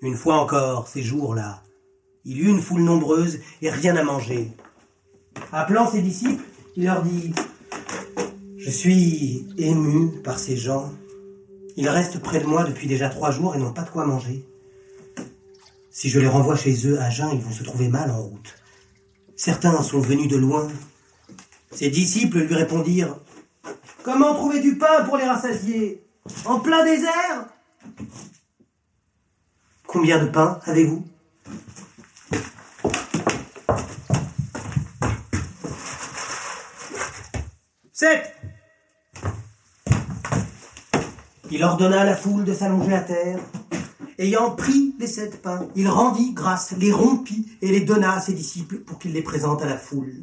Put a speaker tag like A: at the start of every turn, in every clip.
A: Une fois encore, ces jours-là, il eut une foule nombreuse et rien à manger. Appelant ses disciples, il leur dit Je suis ému par ces gens. Ils restent près de moi depuis déjà trois jours et n'ont pas de quoi manger. Si je les renvoie chez eux à jeun, ils vont se trouver mal en route. Certains sont venus de loin. Ses disciples lui répondirent Comment trouver du pain pour les rassasier? En plein désert? Combien de pain avez-vous Sept Il ordonna à la foule de s'allonger à terre. Ayant pris les sept pains, il rendit grâce, les rompit et les donna à ses disciples pour qu'ils les présentent à la foule.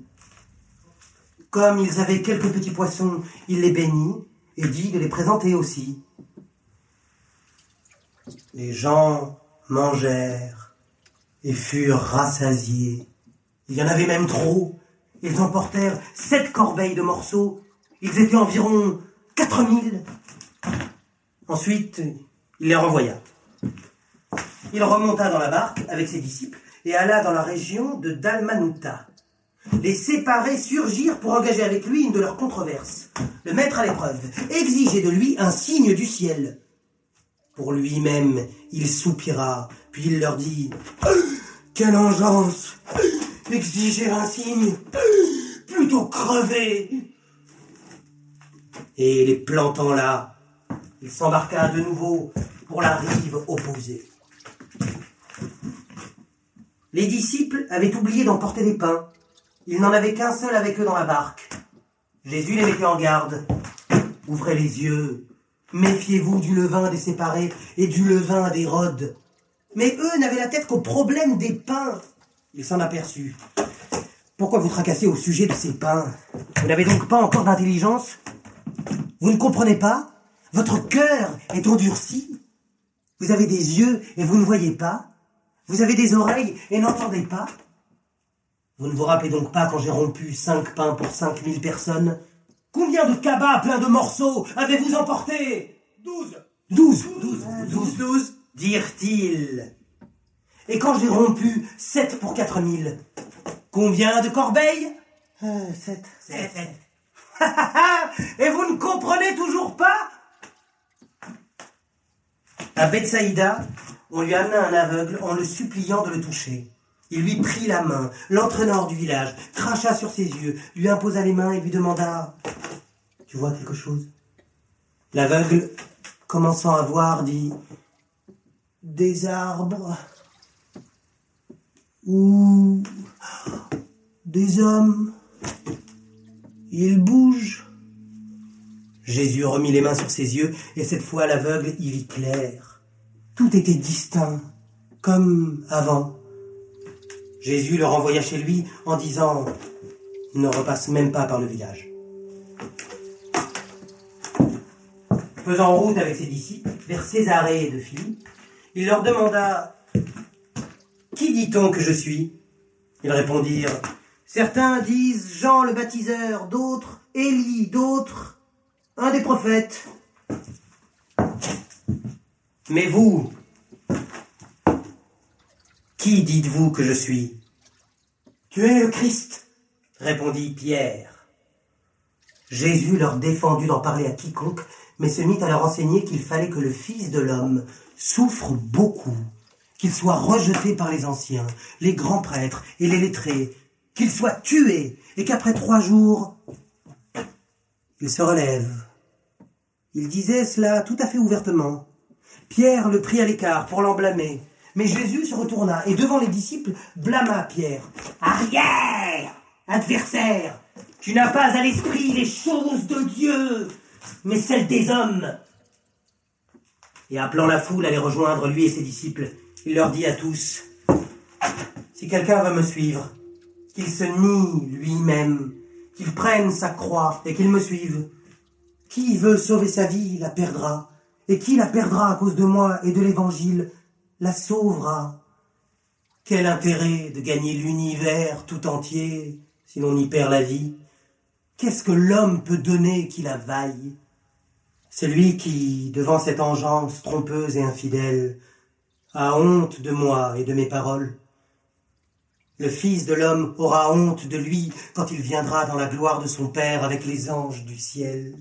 A: Comme ils avaient quelques petits poissons, il les bénit et dit de les présenter aussi. Les gens mangèrent et furent rassasiés. Il y en avait même trop. Ils emportèrent sept corbeilles de morceaux. Ils étaient environ quatre mille. Ensuite, il les renvoya. Il remonta dans la barque avec ses disciples et alla dans la région de Dalmanuta. Les séparés surgirent pour engager avec lui une de leurs controverses, le mettre à l'épreuve, exiger de lui un signe du ciel. Pour lui-même, il soupira, puis il leur dit Quelle engeance Exiger un signe Plutôt crever Et les plantant là, il s'embarqua de nouveau pour la rive opposée. Les disciples avaient oublié d'emporter des pains. Ils n'en avaient qu'un seul avec eux dans la barque. Jésus les mettait en garde. Ouvrez les yeux. Méfiez-vous du levain des séparés et du levain d'Hérode. Mais eux n'avaient la tête qu'au problème des pains. Il s'en aperçut. Pourquoi vous tracassez au sujet de ces pains Vous n'avez donc pas encore d'intelligence? Vous ne comprenez pas? Votre cœur est endurci. Vous avez des yeux et vous ne voyez pas. Vous avez des oreilles et n'entendez pas. Vous ne vous rappelez donc pas quand j'ai rompu cinq pains pour cinq mille personnes? Combien de cabas pleins de morceaux avez-vous emporté?
B: Douze.
A: Douze, douze, douze, douze, dirent-ils. Et quand j'ai rompu sept pour quatre mille, combien de corbeilles? Euh, Sept.
B: Sept.
A: Et vous ne comprenez toujours pas? À Bethsaïda, on lui amena un aveugle en le suppliant de le toucher. Il lui prit la main, l'entraîna hors du village, cracha sur ses yeux, lui imposa les mains et lui demanda Tu vois quelque chose? L'aveugle, commençant à voir, dit Des arbres ou des hommes. Ils bougent. Jésus remit les mains sur ses yeux et cette fois l'aveugle y vit clair. Tout était distinct, comme avant. Jésus le renvoya chez lui en disant Ne repasse même pas par le village. Faisant route avec ses disciples vers Césarée de Philippe, il leur demanda Qui dit-on que je suis? Ils répondirent Certains disent Jean le baptiseur, d'autres Élie, d'autres un des prophètes. Mais vous, qui dites-vous que je suis? Tu es le Christ, répondit Pierre. Jésus leur défendit d'en parler à quiconque, mais se mit à leur enseigner qu'il fallait que le Fils de l'homme souffre beaucoup, qu'il soit rejeté par les anciens, les grands prêtres et les lettrés, qu'il soit tué, et qu'après trois jours, il se relève. Il disait cela tout à fait ouvertement. Pierre le prit à l'écart pour l'emblâmer. Mais Jésus se retourna et devant les disciples blâma Pierre. Arrière Adversaire Tu n'as pas à l'esprit les choses de Dieu, mais celles des hommes. Et appelant la foule à les rejoindre, lui et ses disciples, il leur dit à tous, Si quelqu'un veut me suivre, qu'il se nie lui-même, qu'il prenne sa croix et qu'il me suive. Qui veut sauver sa vie la perdra, et qui la perdra à cause de moi et de l'Évangile la sauvera. Quel intérêt de gagner l'univers tout entier si l'on y perd la vie? Qu'est-ce que l'homme peut donner qui la vaille? Celui qui, devant cette engeance trompeuse et infidèle, a honte de moi et de mes paroles. Le Fils de l'homme aura honte de lui quand il viendra dans la gloire de son Père avec les anges du ciel.